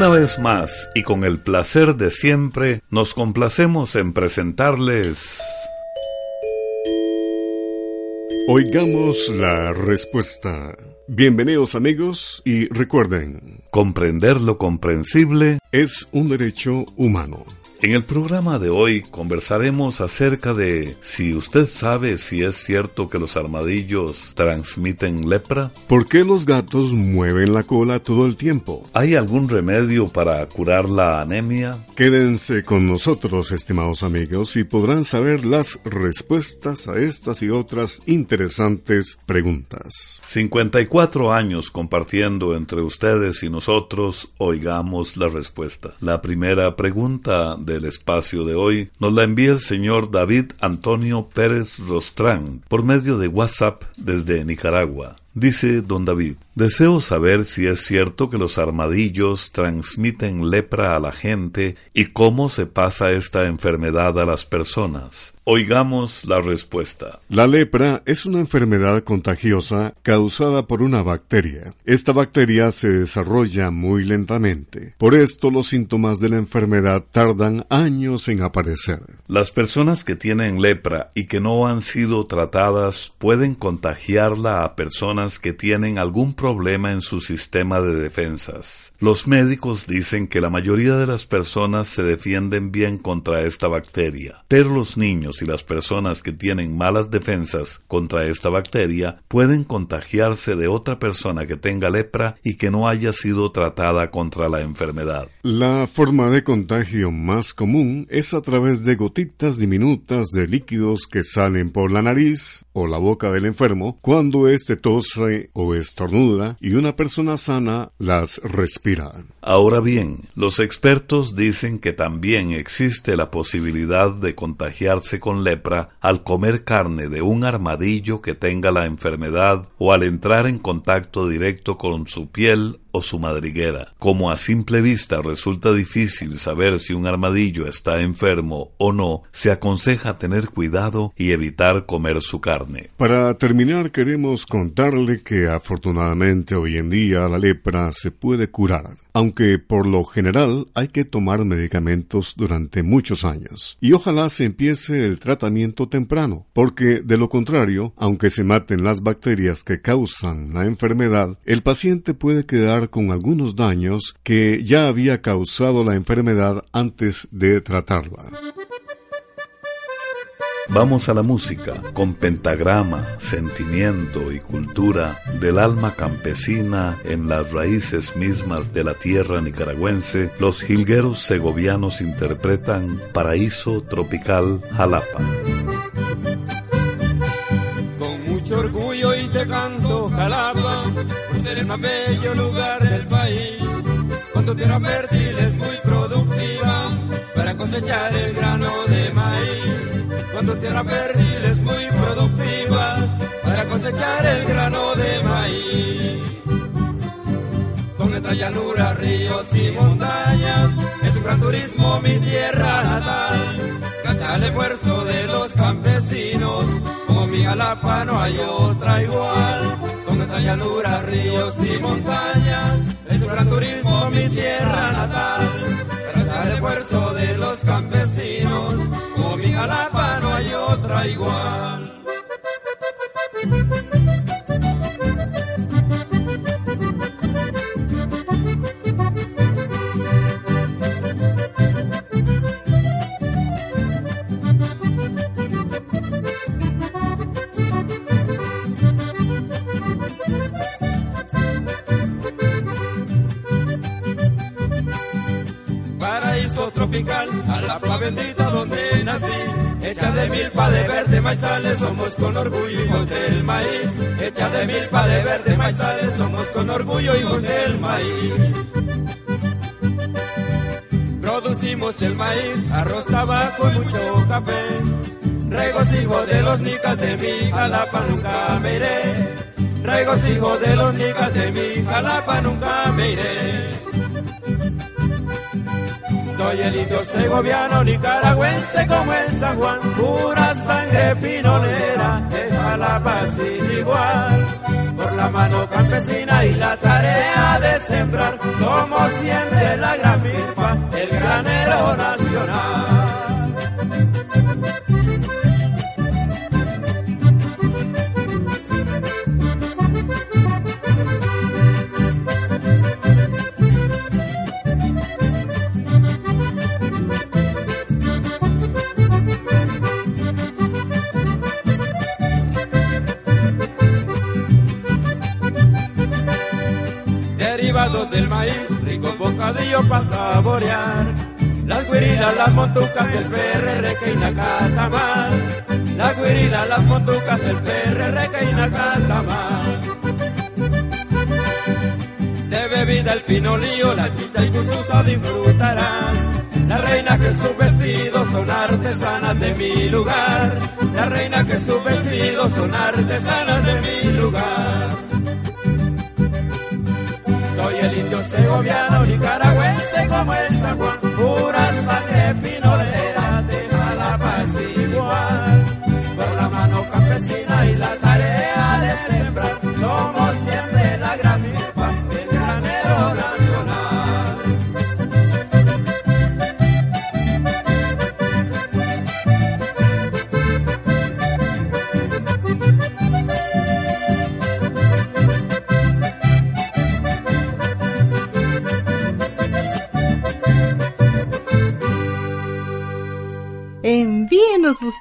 Una vez más, y con el placer de siempre, nos complacemos en presentarles... Oigamos la respuesta. Bienvenidos amigos y recuerden, comprender lo comprensible es un derecho humano. En el programa de hoy conversaremos acerca de si usted sabe si es cierto que los armadillos transmiten lepra. ¿Por qué los gatos mueven la cola todo el tiempo? ¿Hay algún remedio para curar la anemia? Quédense con nosotros, estimados amigos, y podrán saber las respuestas a estas y otras interesantes preguntas. 54 años compartiendo entre ustedes y nosotros, oigamos la respuesta. La primera pregunta del espacio de hoy nos la envía el señor David Antonio Pérez Rostrán por medio de WhatsApp desde Nicaragua. Dice don David, deseo saber si es cierto que los armadillos transmiten lepra a la gente y cómo se pasa esta enfermedad a las personas. Oigamos la respuesta. La lepra es una enfermedad contagiosa causada por una bacteria. Esta bacteria se desarrolla muy lentamente. Por esto los síntomas de la enfermedad tardan años en aparecer. Las personas que tienen lepra y que no han sido tratadas pueden contagiarla a personas que tienen algún problema en su sistema de defensas. Los médicos dicen que la mayoría de las personas se defienden bien contra esta bacteria, pero los niños y las personas que tienen malas defensas contra esta bacteria pueden contagiarse de otra persona que tenga lepra y que no haya sido tratada contra la enfermedad. La forma de contagio más común es a través de gotitas diminutas de líquidos que salen por la nariz o la boca del enfermo cuando éste o estornuda y una persona sana las respira. Ahora bien, los expertos dicen que también existe la posibilidad de contagiarse con lepra al comer carne de un armadillo que tenga la enfermedad o al entrar en contacto directo con su piel o su madriguera. Como a simple vista resulta difícil saber si un armadillo está enfermo o no, se aconseja tener cuidado y evitar comer su carne. Para terminar, queremos contarle que afortunadamente hoy en día la lepra se puede curar, aunque por lo general hay que tomar medicamentos durante muchos años. Y ojalá se empiece el tratamiento temprano, porque de lo contrario, aunque se maten las bacterias que causan la enfermedad, el paciente puede quedar con algunos daños que ya había causado la enfermedad antes de tratarla. Vamos a la música con pentagrama, sentimiento y cultura del alma campesina en las raíces mismas de la tierra nicaragüense. Los jilgueros segovianos interpretan Paraíso Tropical Jalapa. Con mucho orgullo y te canto Jalapa ser el más bello lugar del país. Tu tierra fértil es muy productiva para cosechar el grano de maíz. Con tu tierra fértil es muy productiva para cosechar el grano de maíz. Con nuestra llanura, ríos y montañas, es un gran turismo mi tierra natal. Gracias al esfuerzo de los campesinos, como mi Jalapa no hay otra igual nuestra llanura, ríos y montañas, es un gran turismo mi tierra natal. Gracias al esfuerzo de los campesinos, como mi Jalapa no hay otra igual. A la pla bendita donde nací. Hecha de milpa de verde maizales, somos con orgullo hijos del maíz. Hecha de milpa de verde maizales, somos con orgullo hijos del maíz. Producimos el maíz, arroz, tabaco y mucho café. Regocijo de los nicas de mi jalapa nunca me iré. Regocijo de los nicas de mi jalapa nunca me iré soy elito segoviano, nicaragüense como el San Juan, pura sangre pinolera, que palapa sin igual. Por la mano campesina y la tarea de sembrar, somos siempre la gran milpa, el granero nacional. Bocadillos para saborear. Las guirilas, las montucas, el PRR que inacatamar. Las guirilas, las montucas, el PRR que inacatamar. De bebida el pinolío, la chicha y tu susa disfrutarás. La reina que sus vestidos son artesanas de mi lugar. La reina que sus vestidos son artesanas de mi lugar. Soy el indio segoviano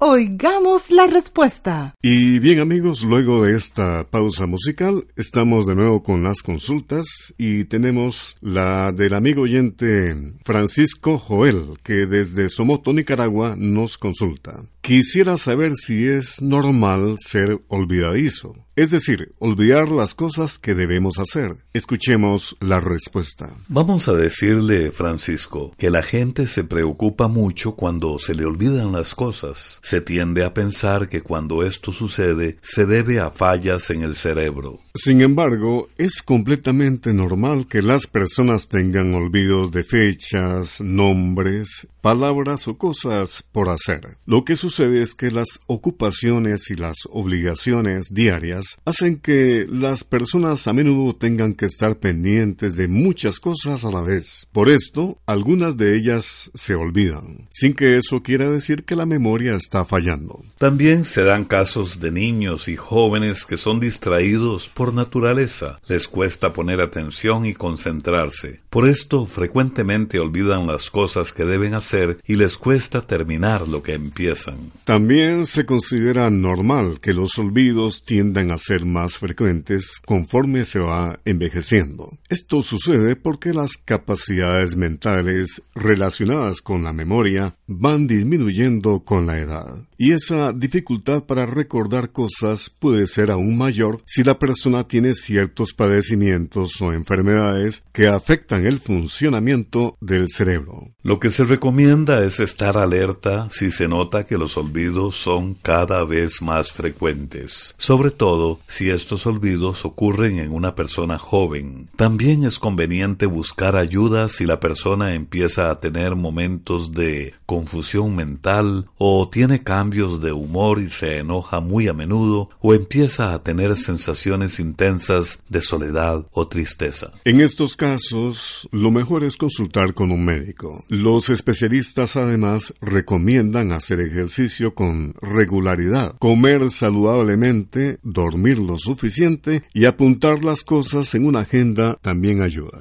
Oigamos la Respuesta. Y bien amigos, luego de esta pausa musical, estamos de nuevo con las consultas y tenemos la del amigo oyente Francisco Joel, que desde Somoto, Nicaragua, nos consulta. Quisiera saber si es normal ser olvidadizo, es decir, olvidar las cosas que debemos hacer. Escuchemos la respuesta. Vamos a decirle, Francisco, que la gente se preocupa mucho cuando se le olvidan las cosas. Se tiende a pensar que cuando esto sucede se debe a fallas en el cerebro. Sin embargo, es completamente normal que las personas tengan olvidos de fechas, nombres, palabras o cosas por hacer. Lo que sucede es que las ocupaciones y las obligaciones diarias hacen que las personas a menudo tengan que estar pendientes de muchas cosas a la vez. Por esto, algunas de ellas se olvidan, sin que eso quiera decir que la memoria está fallando. También se dan casos de niños y jóvenes que son distraídos por naturaleza. Les cuesta poner atención y concentrarse. Por esto frecuentemente olvidan las cosas que deben hacer y les cuesta terminar lo que empiezan. También se considera normal que los olvidos tiendan a ser más frecuentes conforme se va envejeciendo. Esto sucede porque las capacidades mentales relacionadas con la memoria van disminuyendo con la edad. uh, Y esa dificultad para recordar cosas puede ser aún mayor si la persona tiene ciertos padecimientos o enfermedades que afectan el funcionamiento del cerebro. Lo que se recomienda es estar alerta si se nota que los olvidos son cada vez más frecuentes, sobre todo si estos olvidos ocurren en una persona joven. También es conveniente buscar ayuda si la persona empieza a tener momentos de confusión mental o tiene cambios de humor y se enoja muy a menudo o empieza a tener sensaciones intensas de soledad o tristeza. En estos casos, lo mejor es consultar con un médico. Los especialistas además recomiendan hacer ejercicio con regularidad, comer saludablemente, dormir lo suficiente y apuntar las cosas en una agenda también ayuda.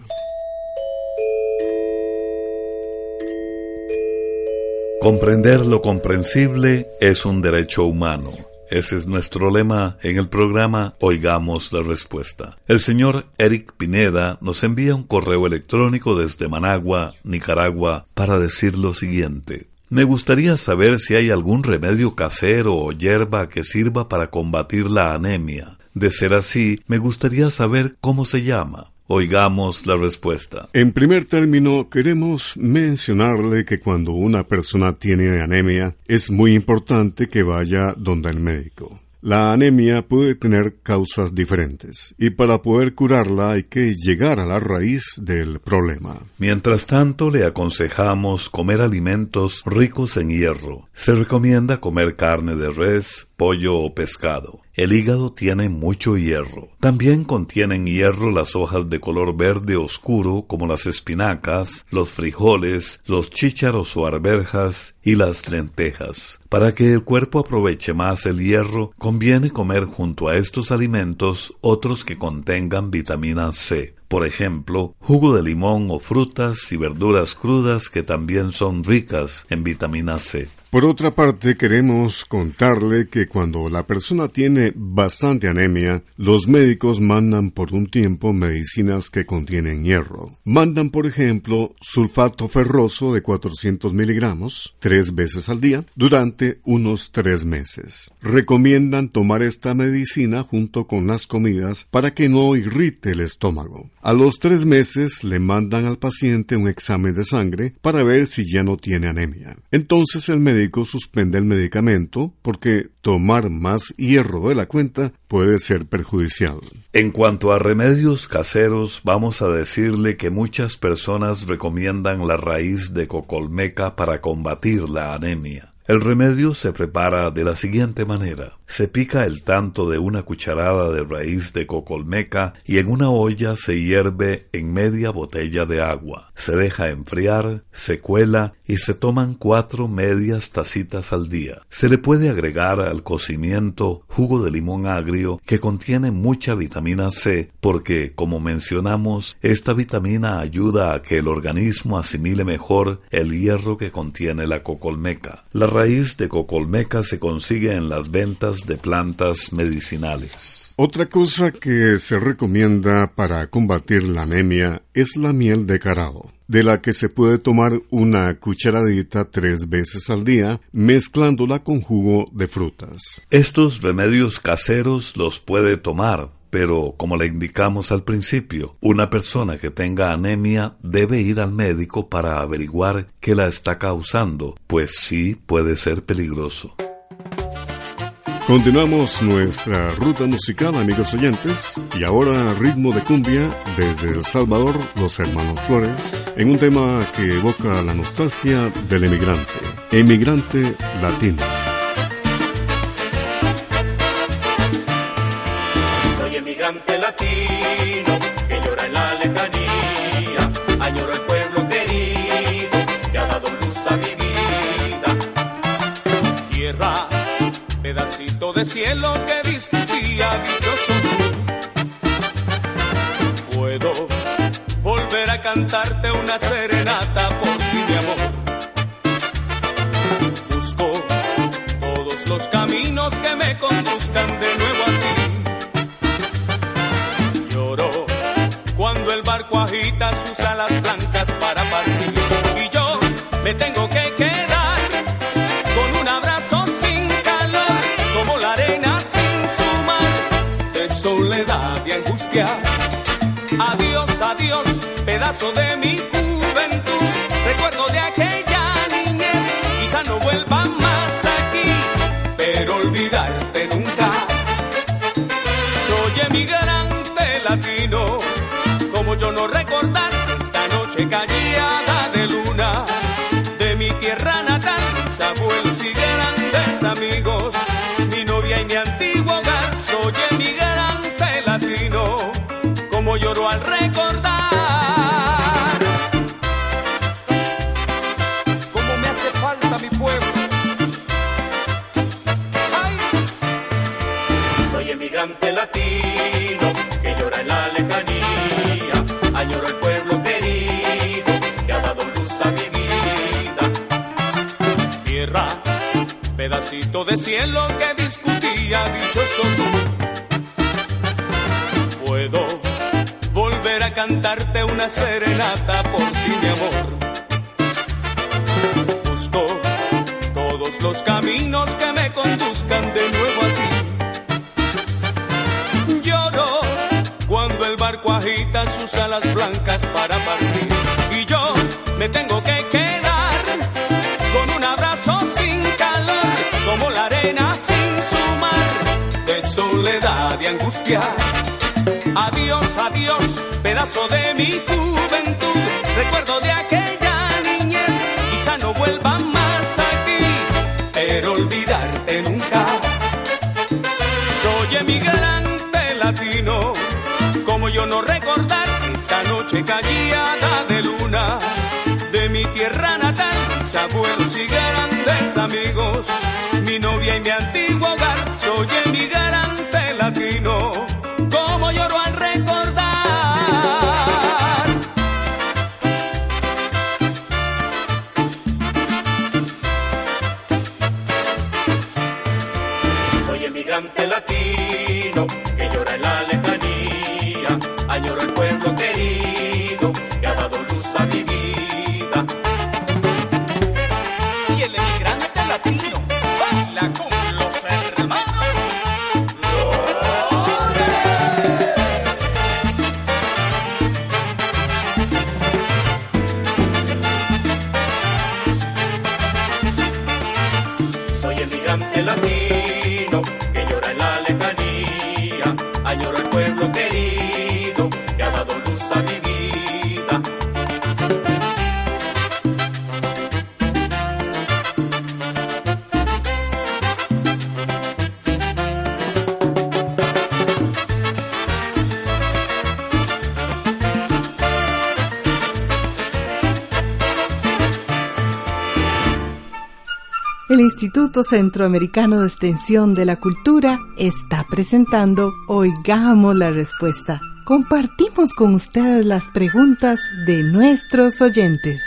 Comprender lo comprensible es un derecho humano. Ese es nuestro lema en el programa Oigamos la Respuesta. El señor Eric Pineda nos envía un correo electrónico desde Managua, Nicaragua, para decir lo siguiente. Me gustaría saber si hay algún remedio casero o hierba que sirva para combatir la anemia. De ser así, me gustaría saber cómo se llama. Oigamos la respuesta. En primer término, queremos mencionarle que cuando una persona tiene anemia, es muy importante que vaya donde el médico. La anemia puede tener causas diferentes y para poder curarla hay que llegar a la raíz del problema. Mientras tanto, le aconsejamos comer alimentos ricos en hierro. Se recomienda comer carne de res, pollo o pescado. El hígado tiene mucho hierro. También contienen hierro las hojas de color verde oscuro como las espinacas, los frijoles, los chícharos o arberjas y las lentejas. Para que el cuerpo aproveche más el hierro, conviene comer junto a estos alimentos otros que contengan vitamina C. Por ejemplo, jugo de limón o frutas y verduras crudas que también son ricas en vitamina C. Por otra parte, queremos contarle que cuando la persona tiene bastante anemia, los médicos mandan por un tiempo medicinas que contienen hierro. Mandan, por ejemplo, sulfato ferroso de 400 miligramos, tres veces al día, durante unos tres meses. Recomiendan tomar esta medicina junto con las comidas para que no irrite el estómago. A los tres meses le mandan al paciente un examen de sangre para ver si ya no tiene anemia. Entonces el médico suspende el medicamento porque tomar más hierro de la cuenta puede ser perjudicial. En cuanto a remedios caseros, vamos a decirle que muchas personas recomiendan la raíz de cocolmeca para combatir la anemia. El remedio se prepara de la siguiente manera. Se pica el tanto de una cucharada de raíz de cocolmeca y en una olla se hierve en media botella de agua. Se deja enfriar, se cuela y se toman cuatro medias tacitas al día. Se le puede agregar al cocimiento jugo de limón agrio que contiene mucha vitamina C porque, como mencionamos, esta vitamina ayuda a que el organismo asimile mejor el hierro que contiene la cocolmeca. Raíz de cocolmeca se consigue en las ventas de plantas medicinales. Otra cosa que se recomienda para combatir la anemia es la miel de carao, de la que se puede tomar una cucharadita tres veces al día, mezclándola con jugo de frutas. Estos remedios caseros los puede tomar, pero como le indicamos al principio, una persona que tenga anemia debe ir al médico para averiguar qué la está causando, pues sí puede ser peligroso. Continuamos nuestra ruta musical, amigos oyentes, y ahora ritmo de cumbia desde El Salvador, los hermanos Flores, en un tema que evoca la nostalgia del emigrante, emigrante latino. Latino que llora en la lejanía, añoro el pueblo querido que ha dado luz a mi vida. Tierra pedacito de cielo que discutía dichoso. Puedo volver a cantarte una serenata agita sus alas blancas para partir. Y yo me tengo que quedar con un abrazo sin calor, como la arena sin su mar, de soledad y angustia. Adiós, adiós, pedazo de mi juventud, recuerdo de aquella niñez, quizá no vuelva más aquí, pero olvidarte nunca. Soy emigrante latino, como yo no recordar noche callada de luna de mi tierra natal, mis abuelos y grandes amigos, mi novia y mi antiguo hogar. Soy emigrante latino, como lloro al recordar. Como me hace falta mi pueblo. Ay. Soy emigrante latino pedacito de cielo que discutía dichoso tú. Puedo volver a cantarte una serenata por ti, mi amor. Busco todos los caminos que me conduzcan de nuevo a ti. Lloro cuando el barco agita sus alas blancas para partir. Y yo me tengo que quedar soledad y angustia. Adiós, adiós, pedazo de mi juventud, recuerdo de aquella niñez, quizá no vuelva más aquí, pero olvidarte nunca. emigrante latino. Como yo no recordar esta noche callada de luna de mi tierra natal, mis abuelos y grandes amigos, mi novia y mi antiguo hogar, soy emigrante latino. Instituto Centroamericano de Extensión de la Cultura está presentando Oigamos la Respuesta. Compartimos con ustedes las preguntas de nuestros oyentes.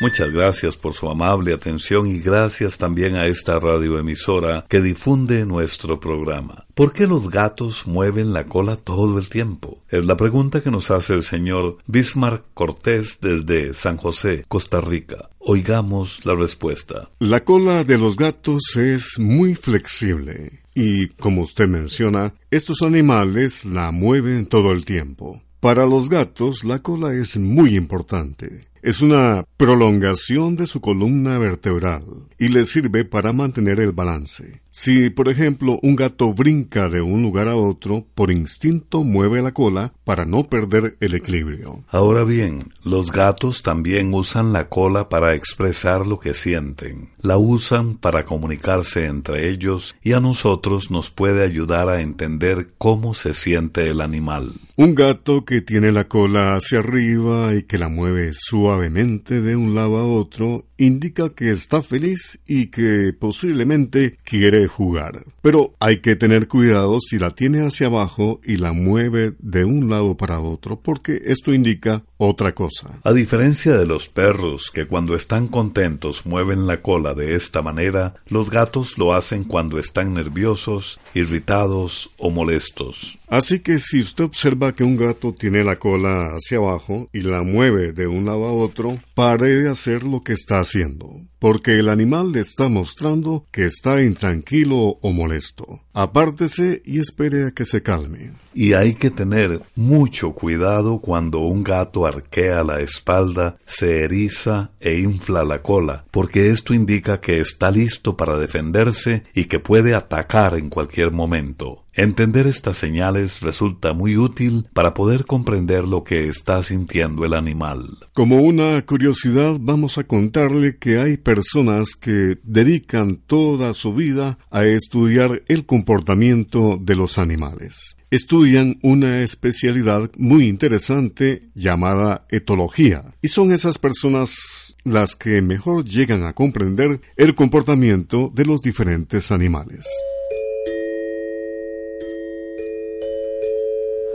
Muchas gracias por su amable atención y gracias también a esta radioemisora que difunde nuestro programa. ¿Por qué los gatos mueven la cola todo el tiempo? Es la pregunta que nos hace el señor Bismarck Cortés desde San José, Costa Rica. Oigamos la respuesta. La cola de los gatos es muy flexible y, como usted menciona, estos animales la mueven todo el tiempo. Para los gatos, la cola es muy importante. Es una prolongación de su columna vertebral y les sirve para mantener el balance. Si, por ejemplo, un gato brinca de un lugar a otro, por instinto mueve la cola para no perder el equilibrio. Ahora bien, los gatos también usan la cola para expresar lo que sienten. La usan para comunicarse entre ellos y a nosotros nos puede ayudar a entender cómo se siente el animal. Un gato que tiene la cola hacia arriba y que la mueve suavemente de un lado a otro indica que está feliz y que posiblemente quiere jugar. Pero hay que tener cuidado si la tiene hacia abajo y la mueve de un lado para otro porque esto indica otra cosa. A diferencia de los perros que cuando están contentos mueven la cola de esta manera, los gatos lo hacen cuando están nerviosos, irritados o molestos. Así que si usted observa que un gato tiene la cola hacia abajo y la mueve de un lado a otro, pare de hacer lo que está haciendo, porque el animal le está mostrando que está intranquilo o molesto. Apártese y espere a que se calme. Y hay que tener mucho cuidado cuando un gato arquea la espalda, se eriza e infla la cola, porque esto indica que está listo para defenderse y que puede atacar en cualquier momento. Entender estas señales resulta muy útil para poder comprender lo que está sintiendo el animal. Como una curiosidad, vamos a contarle que hay personas que dedican toda su vida a estudiar el comportamiento de los animales. Estudian una especialidad muy interesante llamada etología, y son esas personas las que mejor llegan a comprender el comportamiento de los diferentes animales.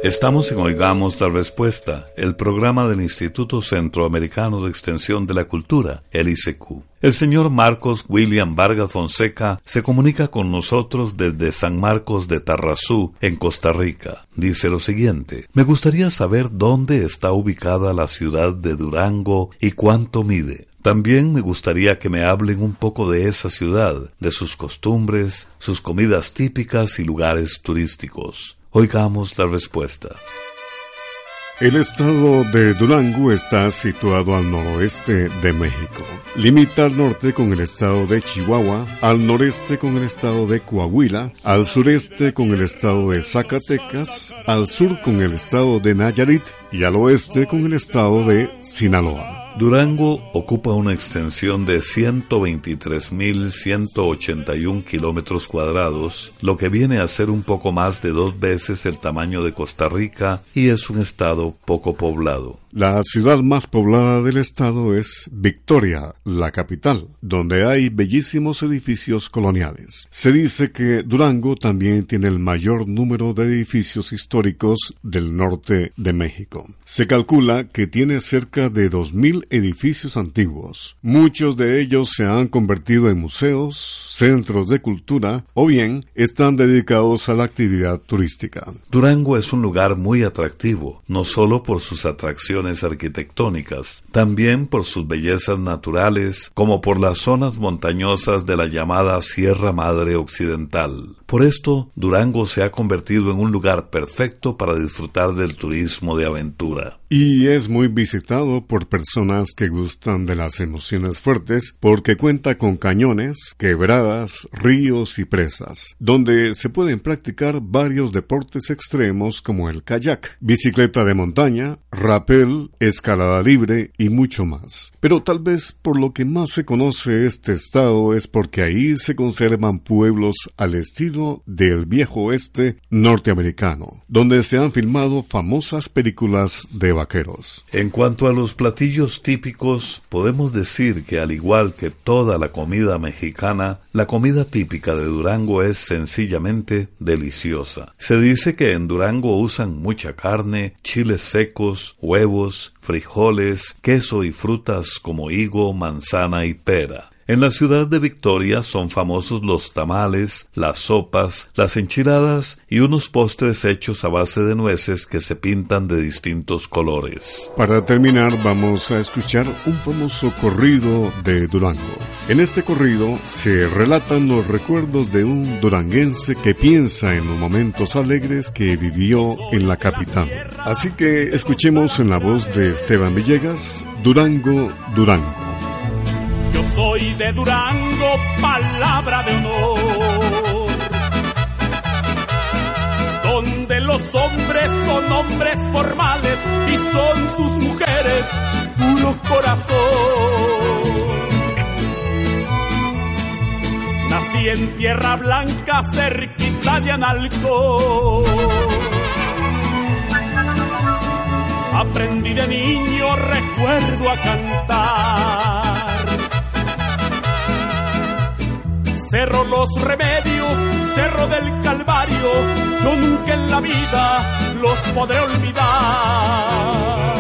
Estamos en Oigamos la Respuesta, el programa del Instituto Centroamericano de Extensión de la Cultura, el ICQ. El señor Marcos William Vargas Fonseca se comunica con nosotros desde San Marcos de Tarrazú, en Costa Rica. Dice lo siguiente, me gustaría saber dónde está ubicada la ciudad de Durango y cuánto mide. También me gustaría que me hablen un poco de esa ciudad, de sus costumbres, sus comidas típicas y lugares turísticos. Oigamos la respuesta. El estado de Durango está situado al noroeste de México. Limita al norte con el estado de Chihuahua, al noreste con el estado de Coahuila, al sureste con el estado de Zacatecas, al sur con el estado de Nayarit y al oeste con el estado de Sinaloa. Durango ocupa una extensión de 123.181 kilómetros cuadrados, lo que viene a ser un poco más de dos veces el tamaño de Costa Rica y es un estado poco poblado. La ciudad más poblada del estado es Victoria, la capital, donde hay bellísimos edificios coloniales. Se dice que Durango también tiene el mayor número de edificios históricos del norte de México. Se calcula que tiene cerca de 2.000 edificios antiguos. Muchos de ellos se han convertido en museos, centros de cultura o bien están dedicados a la actividad turística. Durango es un lugar muy atractivo, no solo por sus atracciones arquitectónicas, también por sus bellezas naturales, como por las zonas montañosas de la llamada Sierra Madre Occidental. Por esto, Durango se ha convertido en un lugar perfecto para disfrutar del turismo de aventura. Y es muy visitado por personas que gustan de las emociones fuertes porque cuenta con cañones, quebradas, ríos y presas, donde se pueden practicar varios deportes extremos como el kayak, bicicleta de montaña, rappel, escalada libre y mucho más. Pero tal vez por lo que más se conoce este estado es porque ahí se conservan pueblos al estilo del viejo oeste norteamericano, donde se han filmado famosas películas de vaqueros. En cuanto a los platillos típicos, podemos decir que al igual que toda la comida mexicana, la comida típica de Durango es sencillamente deliciosa. Se dice que en Durango usan mucha carne, chiles secos, huevos, frijoles, queso y frutas como higo, manzana y pera. En la ciudad de Victoria son famosos los tamales, las sopas, las enchiladas y unos postres hechos a base de nueces que se pintan de distintos colores. Para terminar vamos a escuchar un famoso corrido de Durango. En este corrido se relatan los recuerdos de un duranguense que piensa en los momentos alegres que vivió en la capital. Así que escuchemos en la voz de Esteban Villegas, Durango, Durango. Yo soy de Durango, palabra de honor. Donde los hombres son hombres formales y son sus mujeres puro corazón. Nací en Tierra Blanca, cerquita de Analco. Aprendí de niño, recuerdo a cantar. Los Remedios, Cerro del Calvario, yo nunca en la vida los podré olvidar.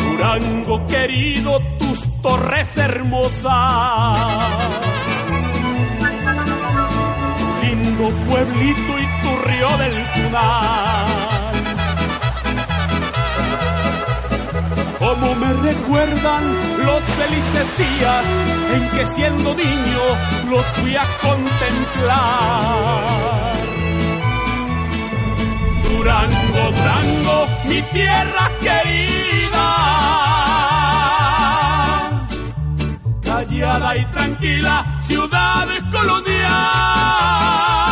Durango querido, tus torres hermosas. Lindo pueblito y tu río del Tunal. Como me recuerdan los felices días en que siendo niño los fui a contemplar. Durango, Durango, mi tierra querida. Callada y tranquila, ciudad colonial.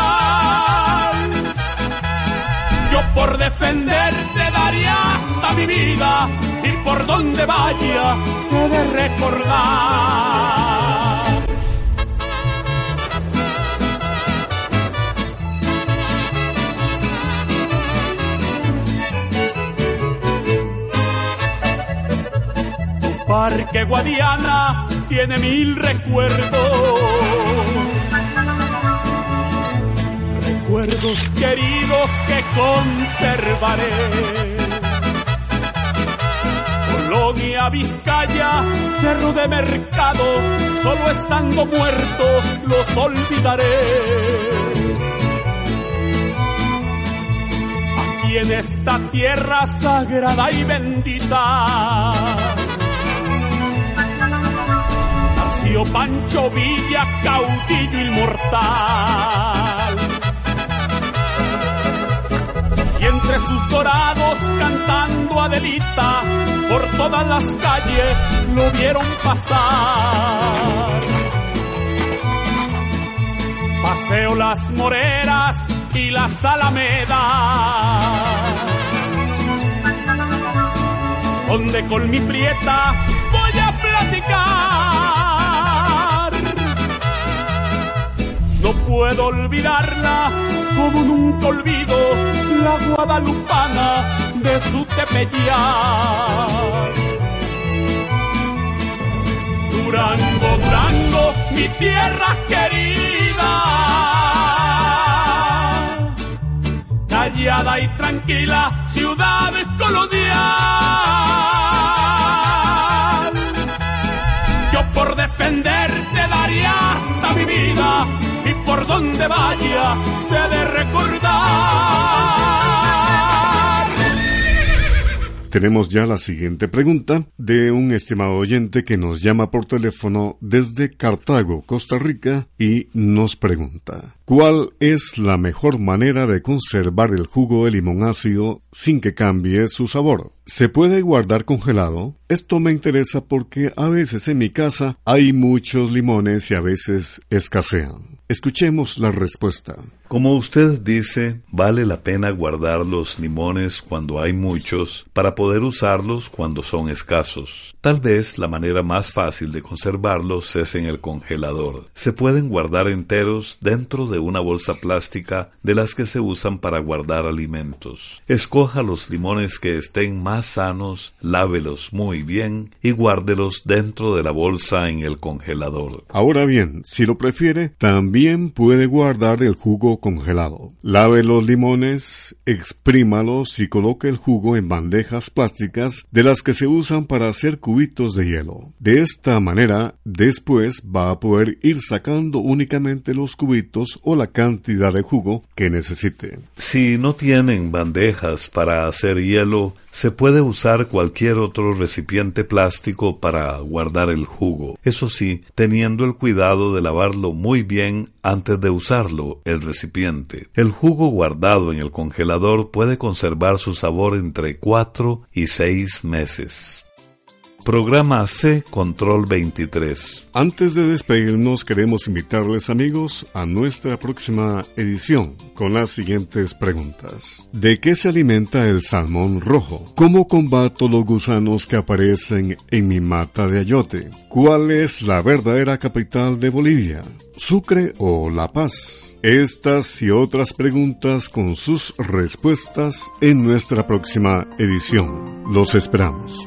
Por defenderte daría hasta mi vida y por donde vaya te de recordar. Tu Parque Guadiana tiene mil recuerdos. Recuerdos queridos que conservaré. Colonia Vizcaya, Cerro de Mercado, solo estando muerto los olvidaré. Aquí en esta tierra sagrada y bendita, Pancho Villa, caudillo inmortal. Adelita, por todas las calles lo vieron pasar. Paseo las moreras y las alamedas. Donde con mi prieta voy a platicar. No puedo olvidarla como nunca olvido la guadalupana de su tepellar. Durango, Durango, mi tierra querida. Callada y tranquila, ciudad colonial. Yo por defenderte daría hasta mi vida y por donde vaya te de recordar. Tenemos ya la siguiente pregunta de un estimado oyente que nos llama por teléfono desde Cartago, Costa Rica, y nos pregunta, ¿cuál es la mejor manera de conservar el jugo de limón ácido sin que cambie su sabor? ¿Se puede guardar congelado? Esto me interesa porque a veces en mi casa hay muchos limones y a veces escasean. Escuchemos la respuesta. Como usted dice, vale la pena guardar los limones cuando hay muchos para poder usarlos cuando son escasos. Tal vez la manera más fácil de conservarlos es en el congelador. Se pueden guardar enteros dentro de una bolsa plástica de las que se usan para guardar alimentos. Escoja los limones que estén más sanos, lávelos muy bien y guárdelos dentro de la bolsa en el congelador. Ahora bien, si lo prefiere, también puede guardar el jugo congelado. Lave los limones, exprímalos y coloque el jugo en bandejas plásticas de las que se usan para hacer cubitos de hielo. De esta manera, después va a poder ir sacando únicamente los cubitos o la cantidad de jugo que necesite. Si no tienen bandejas para hacer hielo, se puede usar cualquier otro recipiente plástico para guardar el jugo, eso sí, teniendo el cuidado de lavarlo muy bien antes de usarlo el recipiente. El jugo guardado en el congelador puede conservar su sabor entre 4 y 6 meses. Programa C Control 23. Antes de despedirnos, queremos invitarles amigos a nuestra próxima edición con las siguientes preguntas. ¿De qué se alimenta el salmón rojo? ¿Cómo combato los gusanos que aparecen en mi mata de ayote? ¿Cuál es la verdadera capital de Bolivia? ¿Sucre o La Paz? Estas y otras preguntas con sus respuestas en nuestra próxima edición. Los esperamos.